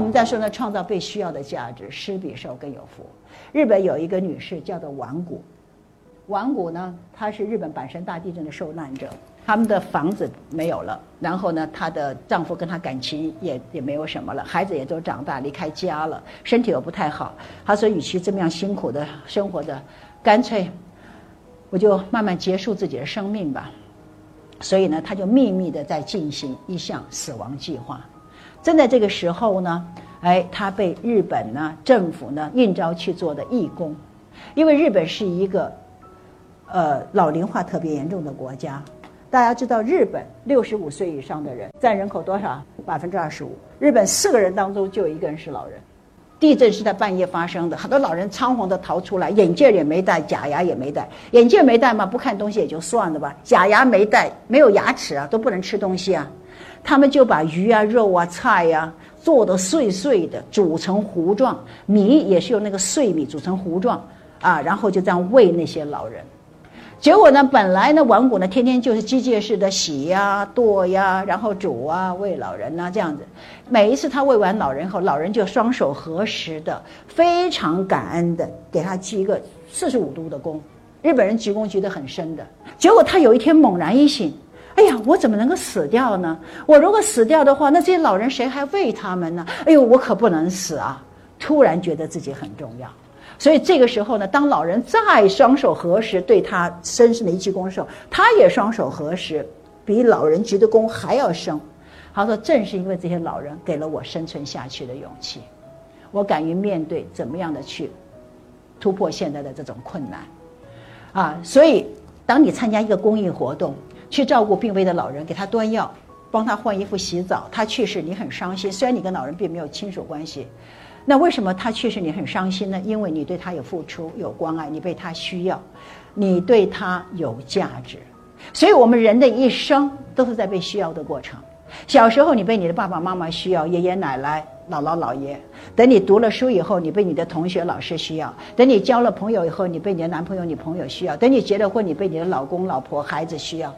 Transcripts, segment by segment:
我们再说呢，创造被需要的价值，施比受更有福。日本有一个女士叫做丸谷，丸谷呢，她是日本阪神大地震的受难者，他们的房子没有了，然后呢，她的丈夫跟她感情也也没有什么了，孩子也都长大离开家了，身体又不太好。她说，与其这么样辛苦的生活着，干脆我就慢慢结束自己的生命吧。所以呢，她就秘密的在进行一项死亡计划。正在这个时候呢，哎，他被日本呢政府呢应召去做的义工，因为日本是一个，呃，老龄化特别严重的国家。大家知道，日本六十五岁以上的人占人口多少？百分之二十五。日本四个人当中就有一个人是老人。地震是在半夜发生的，很多老人仓皇的逃出来，眼镜也没戴，假牙也没戴。眼镜没戴嘛，不看东西也就算了吧。假牙没戴，没有牙齿啊，都不能吃东西啊。他们就把鱼啊、肉啊、菜呀做的碎碎的，煮成糊状，米也是用那个碎米煮成糊状啊，然后就这样喂那些老人。结果呢，本来呢，王谷呢天天就是机械式的洗呀、剁呀，然后煮啊，喂老人呐这样子。每一次他喂完老人后，老人就双手合十的，非常感恩的给他鞠一个四十五度的躬。日本人鞠躬鞠得很深的。结果他有一天猛然一醒。哎呀，我怎么能够死掉呢？我如果死掉的话，那这些老人谁还喂他们呢？哎呦，我可不能死啊！突然觉得自己很重要，所以这个时候呢，当老人再双手合十对他深深的一鞠躬的时候，他也双手合十，比老人鞠的躬还要深。他说：“正是因为这些老人给了我生存下去的勇气，我敢于面对怎么样的去突破现在的这种困难啊！所以，当你参加一个公益活动。”去照顾病危的老人，给他端药，帮他换衣服、洗澡。他去世，你很伤心。虽然你跟老人并没有亲属关系，那为什么他去世你很伤心呢？因为你对他有付出、有关爱，你被他需要，你对他有价值。所以，我们人的一生都是在被需要的过程。小时候，你被你的爸爸妈妈需要，爷爷奶奶、姥姥姥爷；等你读了书以后，你被你的同学、老师需要；等你交了朋友以后，你被你的男朋友、女朋友需要；等你结了婚，你被你的老公、老婆、孩子需要。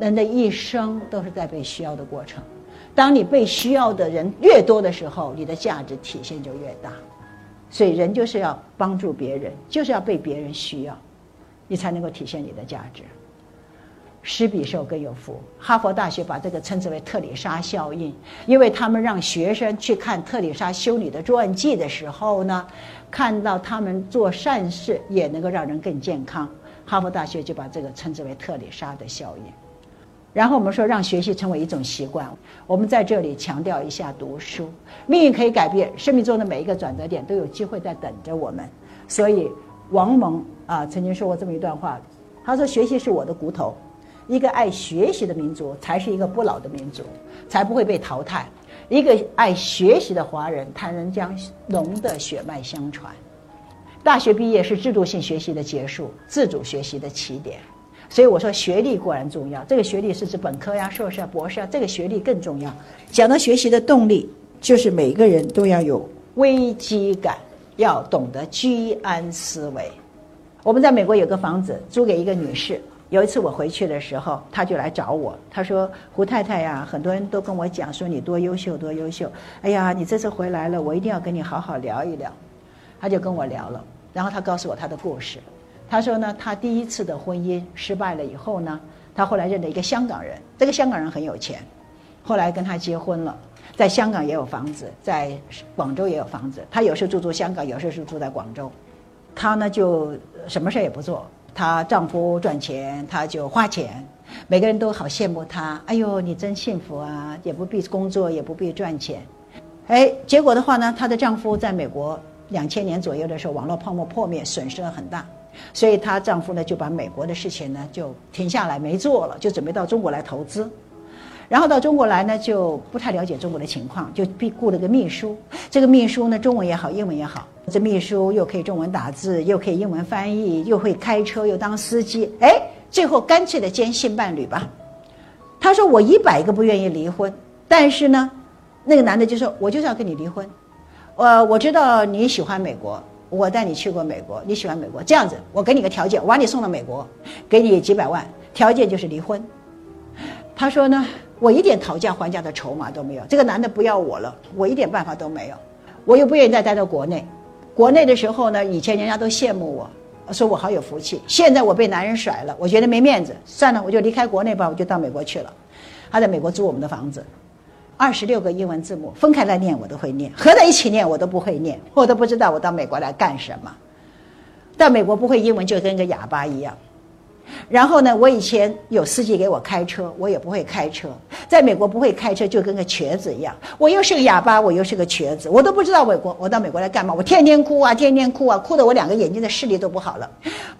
人的一生都是在被需要的过程。当你被需要的人越多的时候，你的价值体现就越大。所以，人就是要帮助别人，就是要被别人需要，你才能够体现你的价值。施比受更有福。哈佛大学把这个称之为特里莎效应，因为他们让学生去看特里莎修女的传记的时候呢，看到他们做善事也能够让人更健康。哈佛大学就把这个称之为特里莎的效应。然后我们说，让学习成为一种习惯。我们在这里强调一下读书，命运可以改变，生命中的每一个转折点都有机会在等着我们。所以，王蒙啊曾经说过这么一段话，他说：“学习是我的骨头，一个爱学习的民族才是一个不老的民族，才不会被淘汰。一个爱学习的华人，才能将龙的血脉相传。大学毕业是制度性学习的结束，自主学习的起点。”所以我说学历固然重要，这个学历是指本科呀、硕士啊、博士啊，这个学历更重要。讲到学习的动力，就是每个人都要有危机感，要懂得居安思危。我们在美国有个房子租给一个女士，有一次我回去的时候，她就来找我，她说：“胡太太呀，很多人都跟我讲说你多优秀，多优秀。哎呀，你这次回来了，我一定要跟你好好聊一聊。”她就跟我聊了，然后她告诉我她的故事。他说呢，他第一次的婚姻失败了以后呢，他后来认了一个香港人，这个香港人很有钱，后来跟他结婚了，在香港也有房子，在广州也有房子。他有时候住住香港，有时候是住在广州。他呢就什么事也不做，她丈夫赚钱，她就花钱。每个人都好羡慕她，哎呦，你真幸福啊，也不必工作，也不必赚钱。哎，结果的话呢，她的丈夫在美国两千年左右的时候，网络泡沫破灭，损失了很大。所以她丈夫呢就把美国的事情呢就停下来没做了，就准备到中国来投资。然后到中国来呢就不太了解中国的情况，就雇了个秘书。这个秘书呢中文也好，英文也好。这秘书又可以中文打字，又可以英文翻译，又会开车，又当司机。哎，最后干脆的兼性伴侣吧。他说：“我一百个不愿意离婚，但是呢，那个男的就说：我就是要跟你离婚。呃，我知道你喜欢美国。”我带你去过美国，你喜欢美国，这样子，我给你个条件，我把你送到美国，给你几百万，条件就是离婚。他说呢，我一点讨价还价的筹码都没有。这个男的不要我了，我一点办法都没有。我又不愿意再待到国内。国内的时候呢，以前人家都羡慕我，说我好有福气。现在我被男人甩了，我觉得没面子，算了，我就离开国内吧，我就到美国去了。他在美国租我们的房子，二十六个英文字母分开来念我都会念，合在一起念我都不会念，我都不知道我到美国来干什么。到美国不会英文就跟个哑巴一样。然后呢，我以前有司机给我开车，我也不会开车。在美国不会开车，就跟个瘸子一样。我又是个哑巴，我又是个瘸子，我都不知道美国我到美国来干嘛。我天天哭啊，天天哭啊，哭得我两个眼睛的视力都不好了。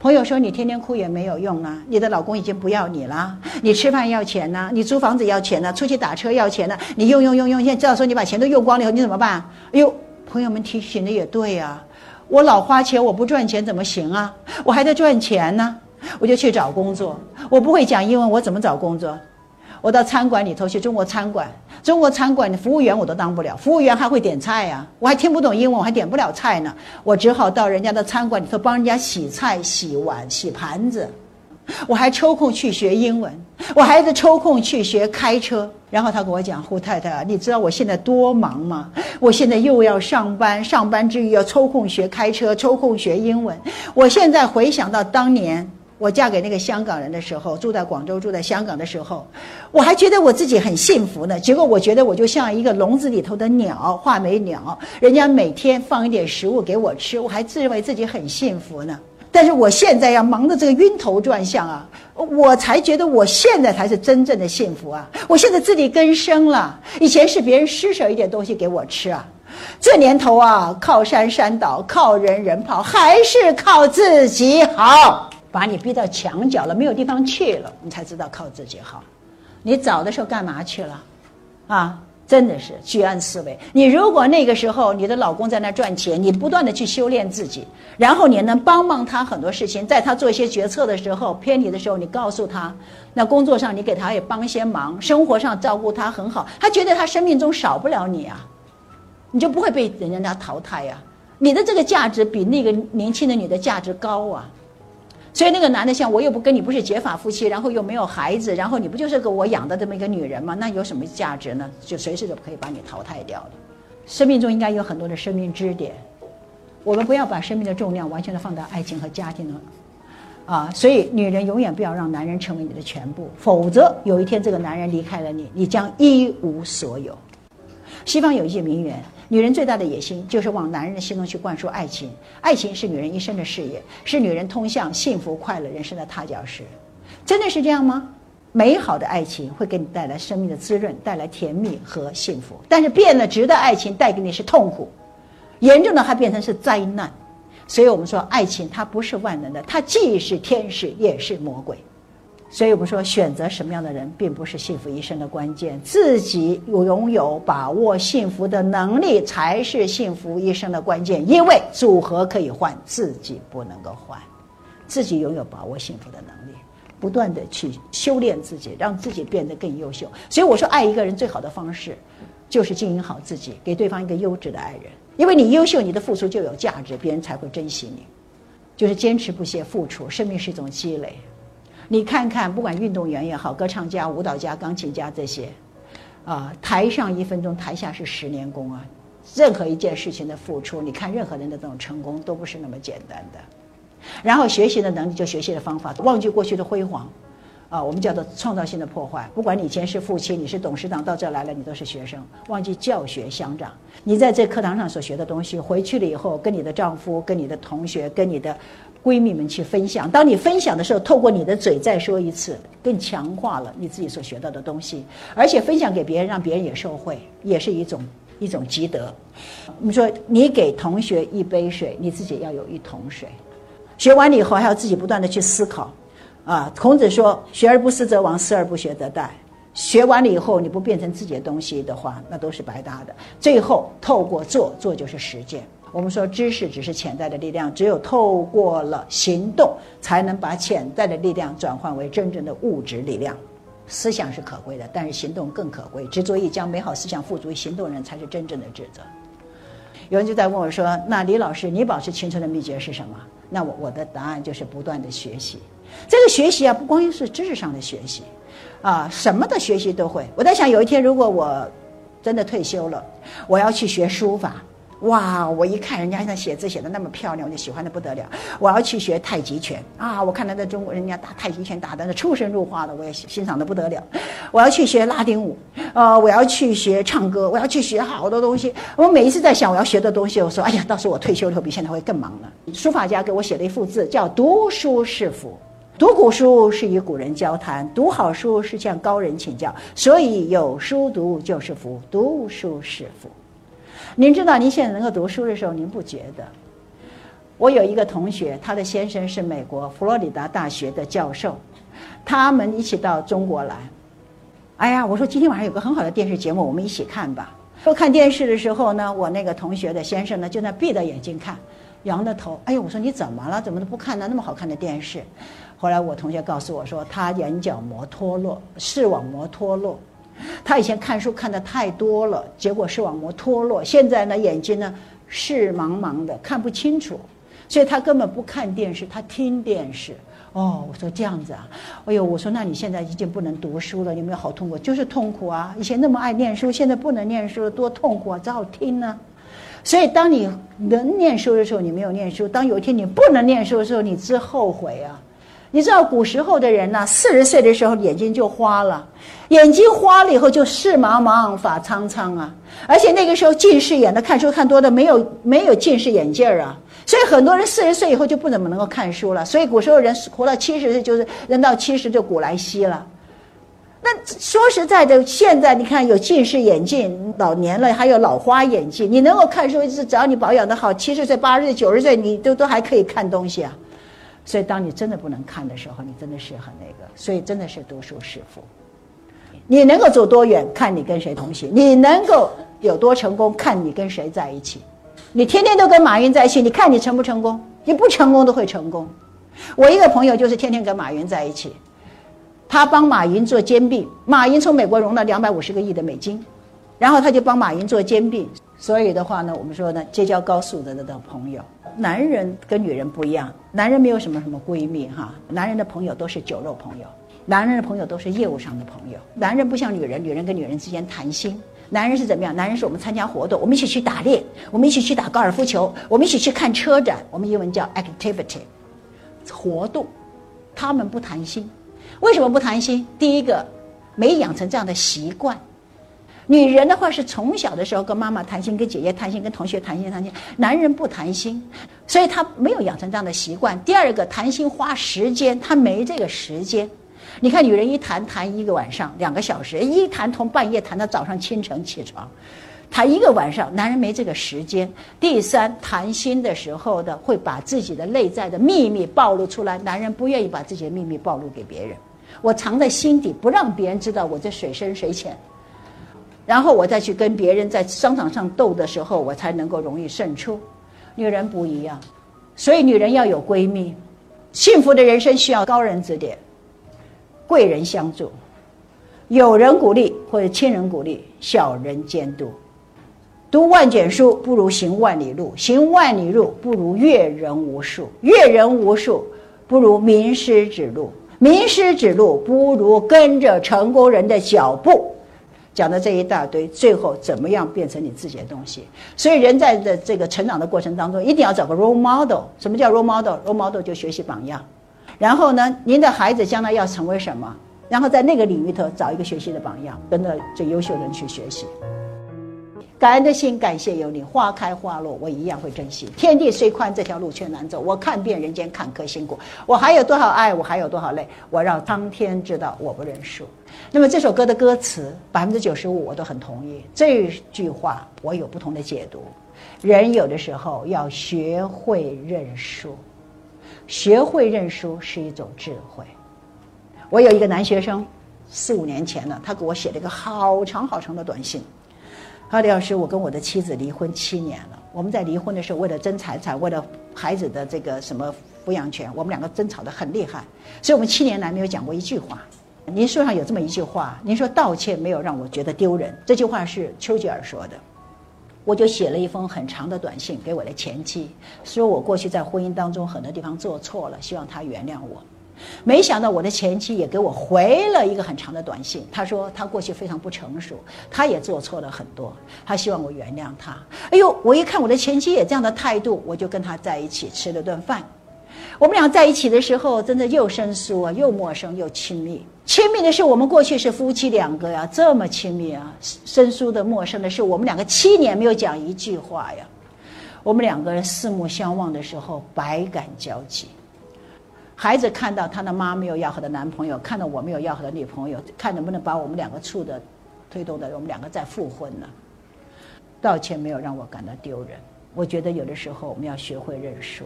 朋友说你天天哭也没有用啊，你的老公已经不要你了。你吃饭要钱呢，你租房子要钱呢，出去打车要钱呢。你用用用用，现在到时候你把钱都用光了以后，你怎么办？哎呦，朋友们提醒的也对呀，我老花钱，我不赚钱怎么行啊？我还得赚钱呢。我就去找工作，我不会讲英文，我怎么找工作？我到餐馆里头去，中国餐馆，中国餐馆的服务员我都当不了，服务员还会点菜呀，我还听不懂英文，我还点不了菜呢，我只好到人家的餐馆里头帮人家洗菜、洗碗、洗盘子，我还抽空去学英文，我还得抽空去学开车。然后他跟我讲：“胡太太，你知道我现在多忙吗？我现在又要上班，上班之余要抽空学开车，抽空学英文。我现在回想到当年。”我嫁给那个香港人的时候，住在广州，住在香港的时候，我还觉得我自己很幸福呢。结果我觉得我就像一个笼子里头的鸟，画眉鸟，人家每天放一点食物给我吃，我还自认为自己很幸福呢。但是我现在要忙得这个晕头转向啊，我才觉得我现在才是真正的幸福啊！我现在自力更生了，以前是别人施舍一点东西给我吃啊，这年头啊，靠山山倒，靠人人跑，还是靠自己好。把你逼到墙角了，没有地方去了，你才知道靠自己好。你早的时候干嘛去了？啊，真的是居安思危。你如果那个时候你的老公在那赚钱，你不断的去修炼自己，然后你能帮帮他很多事情，在他做一些决策的时候偏离的时候，你告诉他，那工作上你给他也帮些忙，生活上照顾他很好，他觉得他生命中少不了你啊，你就不会被人家淘汰呀。你的这个价值比那个年轻的女的价值高啊。所以那个男的像我又不跟你不是结发夫妻，然后又没有孩子，然后你不就是个我养的这么一个女人吗？那有什么价值呢？就随时都可以把你淘汰掉了。生命中应该有很多的生命支点，我们不要把生命的重量完全的放到爱情和家庭了，啊！所以女人永远不要让男人成为你的全部，否则有一天这个男人离开了你，你将一无所有。西方有一句名言。女人最大的野心就是往男人的心中去灌输爱情，爱情是女人一生的事业，是女人通向幸福快乐人生的踏脚石。真的是这样吗？美好的爱情会给你带来生命的滋润，带来甜蜜和幸福。但是变了质的爱情带给你是痛苦，严重的还变成是灾难。所以我们说，爱情它不是万能的，它既是天使也是魔鬼。所以我们说，选择什么样的人，并不是幸福一生的关键。自己拥有把握幸福的能力，才是幸福一生的关键。因为组合可以换，自己不能够换。自己拥有把握幸福的能力，不断的去修炼自己，让自己变得更优秀。所以我说，爱一个人最好的方式，就是经营好自己，给对方一个优质的爱人。因为你优秀，你的付出就有价值，别人才会珍惜你。就是坚持不懈付出，生命是一种积累。你看看，不管运动员也好，歌唱家、舞蹈家、钢琴家这些，啊，台上一分钟，台下是十年功啊。任何一件事情的付出，你看任何人的这种成功都不是那么简单的。然后学习的能力就学习的方法，忘记过去的辉煌，啊，我们叫做创造性的破坏。不管你以前是父亲，你是董事长，到这来了，你都是学生，忘记教学相长。你在这课堂上所学的东西，回去了以后，跟你的丈夫、跟你的同学、跟你的。闺蜜们去分享，当你分享的时候，透过你的嘴再说一次，更强化了你自己所学到的东西，而且分享给别人，让别人也受惠，也是一种一种积德。我们说，你给同学一杯水，你自己要有一桶水。学完了以后，还要自己不断的去思考。啊，孔子说：“学而不思则罔，思而不学则殆。”学完了以后，你不变成自己的东西的话，那都是白搭的。最后，透过做，做就是实践。我们说知识只是潜在的力量，只有透过了行动，才能把潜在的力量转换为真正的物质力量。思想是可贵的，但是行动更可贵。执着于将美好思想付诸于行动人，才是真正的智者。有人就在问我说：“那李老师，你保持青春的秘诀是什么？”那我我的答案就是不断的学习。这个学习啊，不光是知识上的学习，啊，什么的学习都会。我在想，有一天如果我真的退休了，我要去学书法。哇！我一看人家那写字写的那么漂亮，我就喜欢的不得了。我要去学太极拳啊！我看他在中国人家打太极拳打的那出神入化的，我也欣赏的不得了。我要去学拉丁舞，呃，我要去学唱歌，我要去学好多东西。我每一次在想我要学的东西，我说哎呀，到时候我退休以后比现在会更忙了。书法家给我写了一幅字，叫“读书是福”。读古书是与古人交谈，读好书是向高人请教，所以有书读就是福，读书是福。您知道，您现在能够读书的时候，您不觉得？我有一个同学，他的先生是美国佛罗里达大学的教授，他们一起到中国来。哎呀，我说今天晚上有个很好的电视节目，我们一起看吧。说看电视的时候呢，我那个同学的先生呢，就在闭着眼睛看，仰着头。哎呦，我说你怎么了？怎么都不看呢？那么好看的电视。后来我同学告诉我说，他眼角膜脱落，视网膜脱落。他以前看书看的太多了，结果视网膜脱落，现在呢眼睛呢视茫茫的，看不清楚，所以他根本不看电视，他听电视。哦，我说这样子啊，哎呦，我说那你现在已经不能读书了，有没有好痛苦？就是痛苦啊！以前那么爱念书，现在不能念书了，多痛苦啊！只好听呢。所以当你能念书的时候，你没有念书；当有一天你不能念书的时候，你之后悔啊！你知道古时候的人呢，四十岁的时候眼睛就花了，眼睛花了以后就视茫茫发苍苍啊，而且那个时候近视眼的看书看多的没有没有近视眼镜啊，所以很多人四十岁以后就不怎么能够看书了。所以古时候人活到七十岁就是人到七十就古来稀了。那说实在的，现在你看有近视眼镜，老年了还有老花眼镜，你能够看书是只要你保养的好，七十岁、八十岁、九十岁你都都还可以看东西啊。所以，当你真的不能看的时候，你真的是很那个。所以，真的是读书是福。你能够走多远，看你跟谁同行；你能够有多成功，看你跟谁在一起。你天天都跟马云在一起，你看你成不成功？你不成功都会成功。我一个朋友就是天天跟马云在一起，他帮马云做兼并。马云从美国融了两百五十个亿的美金，然后他就帮马云做兼并。所以的话呢，我们说呢，结交高素质的朋友。男人跟女人不一样，男人没有什么什么闺蜜哈，男人的朋友都是酒肉朋友，男人的朋友都是业务上的朋友。男人不像女人，女人跟女人之间谈心，男人是怎么样？男人是我们参加活动，我们一起去打猎，我们一起去打高尔夫球，我们一起去看车展，我们英文叫 activity，活动。他们不谈心，为什么不谈心？第一个，没养成这样的习惯。女人的话是从小的时候跟妈妈谈心，跟姐姐谈心，跟同学谈心谈心。男人不谈心，所以他没有养成这样的习惯。第二个，谈心花时间，他没这个时间。你看，女人一谈谈一个晚上，两个小时，一谈从半夜谈到早上清晨起床，谈一个晚上，男人没这个时间。第三，谈心的时候的会把自己的内在的秘密暴露出来，男人不愿意把自己的秘密暴露给别人，我藏在心底，不让别人知道我这水深水浅。然后我再去跟别人在商场上斗的时候，我才能够容易胜出。女人不一样，所以女人要有闺蜜。幸福的人生需要高人指点，贵人相助，有人鼓励或者亲人鼓励，小人监督。读万卷书不如行万里路，行万里路不如阅人无数，阅人无数不如名师指路，名师指路不如跟着成功人的脚步。讲的这一大堆，最后怎么样变成你自己的东西？所以人在的这个成长的过程当中，一定要找个 role model。什么叫 role model？role model 就学习榜样。然后呢，您的孩子将来要成为什么？然后在那个领域头找一个学习的榜样，跟着最优秀的人去学习。感恩的心，感谢有你。花开花落，我一样会珍惜。天地虽宽，这条路却难走。我看遍人间坎坷辛苦，我还有多少爱，我还有多少泪，我让苍天知道我不认输。那么这首歌的歌词，百分之九十五我都很同意。这句话我有不同的解读。人有的时候要学会认输，学会认输是一种智慧。我有一个男学生，四五年前了，他给我写了一个好长好长的短信。哈李老师，我跟我的妻子离婚七年了。我们在离婚的时候，为了争财产，为了孩子的这个什么抚养权，我们两个争吵得很厉害。所以我们七年来没有讲过一句话。您书上有这么一句话，您说道歉没有让我觉得丢人。这句话是丘吉尔说的。我就写了一封很长的短信给我的前妻，说我过去在婚姻当中很多地方做错了，希望她原谅我。没想到我的前妻也给我回了一个很长的短信，她说她过去非常不成熟，她也做错了很多，她希望我原谅她。哎呦，我一看我的前妻也这样的态度，我就跟她在一起吃了顿饭。我们俩在一起的时候，真的又生疏啊，又陌生又亲密。亲密的是我们过去是夫妻两个呀，这么亲密啊；生疏的、陌生的是我们两个七年没有讲一句话呀。我们两个人四目相望的时候，百感交集。孩子看到他的妈没有要好的男朋友，看到我没有要好的女朋友，看能不能把我们两个处的、推动的，我们两个再复婚呢？道歉没有让我感到丢人。我觉得有的时候我们要学会认输。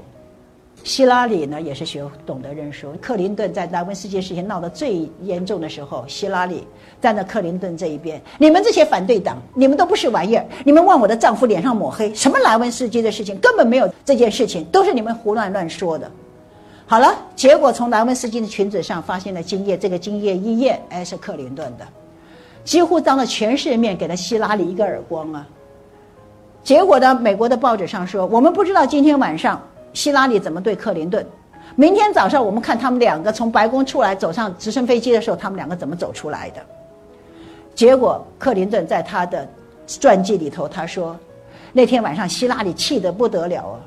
希拉里呢，也是学懂得认输。克林顿在莱温斯基事情闹得最严重的时候，希拉里站在克林顿这一边。你们这些反对党，你们都不是玩意儿！你们往我的丈夫脸上抹黑，什么莱温斯基的事情根本没有这件事情，都是你们胡乱乱说的。好了，结果从莱温斯基的裙子上发现了精液，这个精液一验，哎，是克林顿的，几乎当着全世界面给了希拉里一个耳光啊。结果呢，美国的报纸上说，我们不知道今天晚上。希拉里怎么对克林顿？明天早上我们看他们两个从白宫出来走上直升飞机的时候，他们两个怎么走出来的？结果克林顿在他的传记里头他说，那天晚上希拉里气得不得了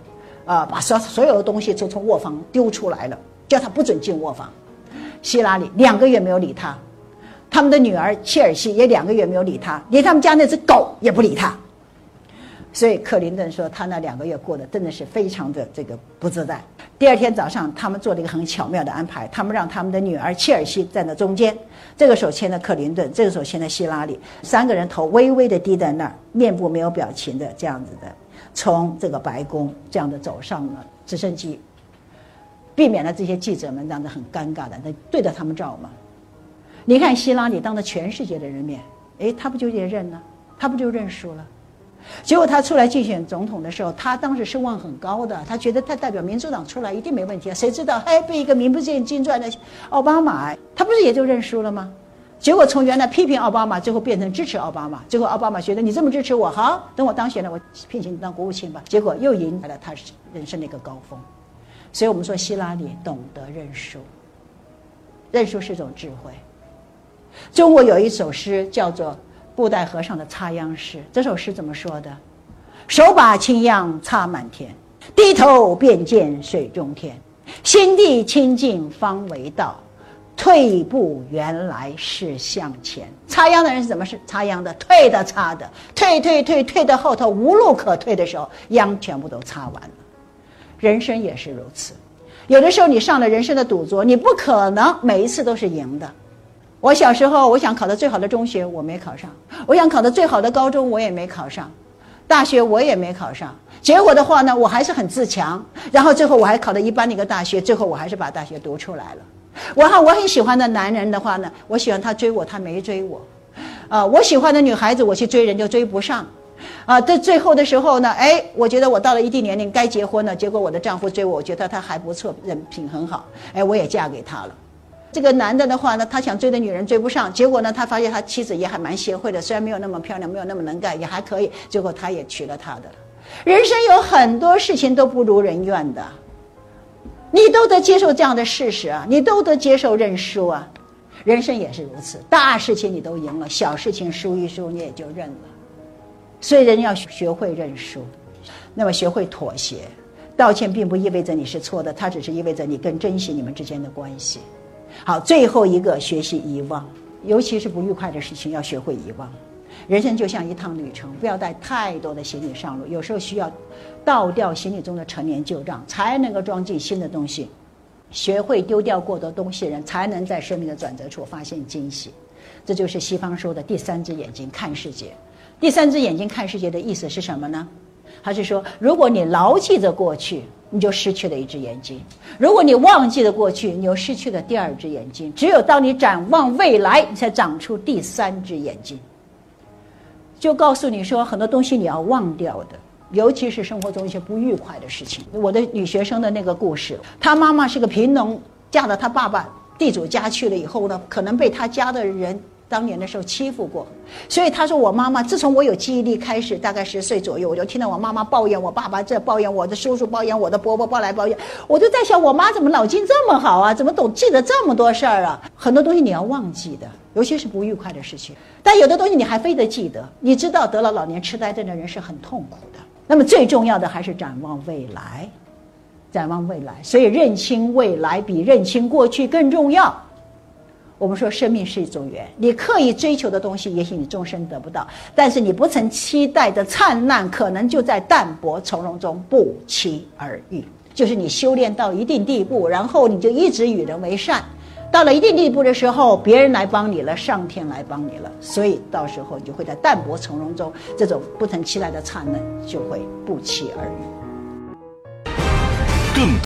啊，啊，把所所有的东西都从卧房丢出来了，叫他不准进卧房。希拉里两个月没有理他，他们的女儿切尔西也两个月没有理他，连他们家那只狗也不理他。所以克林顿说，他那两个月过得真的是非常的这个不自在。第二天早上，他们做了一个很巧妙的安排，他们让他们的女儿切尔西站在中间，这个手牵着克林顿，这个手牵着希拉里，三个人头微微的低在那儿，面部没有表情的这样子的，从这个白宫这样的走上了直升机，避免了这些记者们这样子很尴尬的那对着他们照嘛。你看希拉里当着全世界的人面，哎，他不就也认了？他不就认输了？结果他出来竞选总统的时候，他当时声望很高的，他觉得他代表民主党出来一定没问题啊。谁知道，哎，被一个名不见经传的奥巴马，他不是也就认输了吗？结果从原来批评奥巴马，最后变成支持奥巴马。最后奥巴马觉得你这么支持我，好，等我当选了，我聘请你当国务卿吧。结果又迎来了他人生的一个高峰。所以我们说，希拉里懂得认输，认输是一种智慧。中国有一首诗叫做。布袋和尚的插秧诗，这首诗怎么说的？手把青秧插满田，低头便见水中天。心地清净方为道，退步原来是向前。插秧的人是怎么是插秧的？退的插的，退退退退到后头无路可退的时候，秧全部都插完了。人生也是如此，有的时候你上了人生的赌桌，你不可能每一次都是赢的。我小时候，我想考到最好的中学，我没考上；我想考到最好的高中，我也没考上；大学我也没考上。结果的话呢，我还是很自强。然后最后我还考到一般的一个大学，最后我还是把大学读出来了。我哈，我很喜欢的男人的话呢，我喜欢他追我，他没追我。啊，我喜欢的女孩子，我去追人就追不上。啊，到最后的时候呢，哎，我觉得我到了一定年龄该结婚了。结果我的丈夫追我，我觉得他还不错，人品很好，哎，我也嫁给他了。这个男的的话呢，他想追的女人追不上，结果呢，他发现他妻子也还蛮贤惠的，虽然没有那么漂亮，没有那么能干，也还可以。结果他也娶了她的。人生有很多事情都不如人愿的，你都得接受这样的事实啊，你都得接受认输啊。人生也是如此，大事情你都赢了，小事情输一输你也就认了。所以人要学会认输，那么学会妥协，道歉并不意味着你是错的，它只是意味着你更珍惜你们之间的关系。好，最后一个学习遗忘，尤其是不愉快的事情要学会遗忘。人生就像一趟旅程，不要带太多的行李上路。有时候需要倒掉行李中的陈年旧账，才能够装进新的东西。学会丢掉过多东西人，才能在生命的转折处发现惊喜。这就是西方说的第三只眼睛看世界。第三只眼睛看世界的意思是什么呢？还是说，如果你牢记着过去？你就失去了一只眼睛。如果你忘记了过去，你又失去了第二只眼睛。只有当你展望未来，你才长出第三只眼睛。就告诉你说，很多东西你要忘掉的，尤其是生活中一些不愉快的事情。我的女学生的那个故事，她妈妈是个贫农，嫁到她爸爸地主家去了以后呢，可能被她家的人当年的时候欺负过，所以他说我妈妈自从我有记忆力开始，大概十岁左右，我就听到我妈妈抱怨我爸爸这抱怨我的叔叔抱怨我的伯伯抱来抱怨，我就在想我妈怎么脑筋这么好啊？怎么懂记得这么多事儿啊？很多东西你要忘记的，尤其是不愉快的事情，但有的东西你还非得记得。你知道得了老年痴呆症的人是很痛苦的。那么最重要的还是展望未来，展望未来。所以认清未来比认清过去更重要。我们说，生命是一种缘，你刻意追求的东西，也许你终身得不到；但是你不曾期待的灿烂，可能就在淡泊从容中不期而遇。就是你修炼到一定地步，然后你就一直与人为善，到了一定地步的时候，别人来帮你了，上天来帮你了，所以到时候你就会在淡泊从容中，这种不曾期待的灿烂就会不期而遇。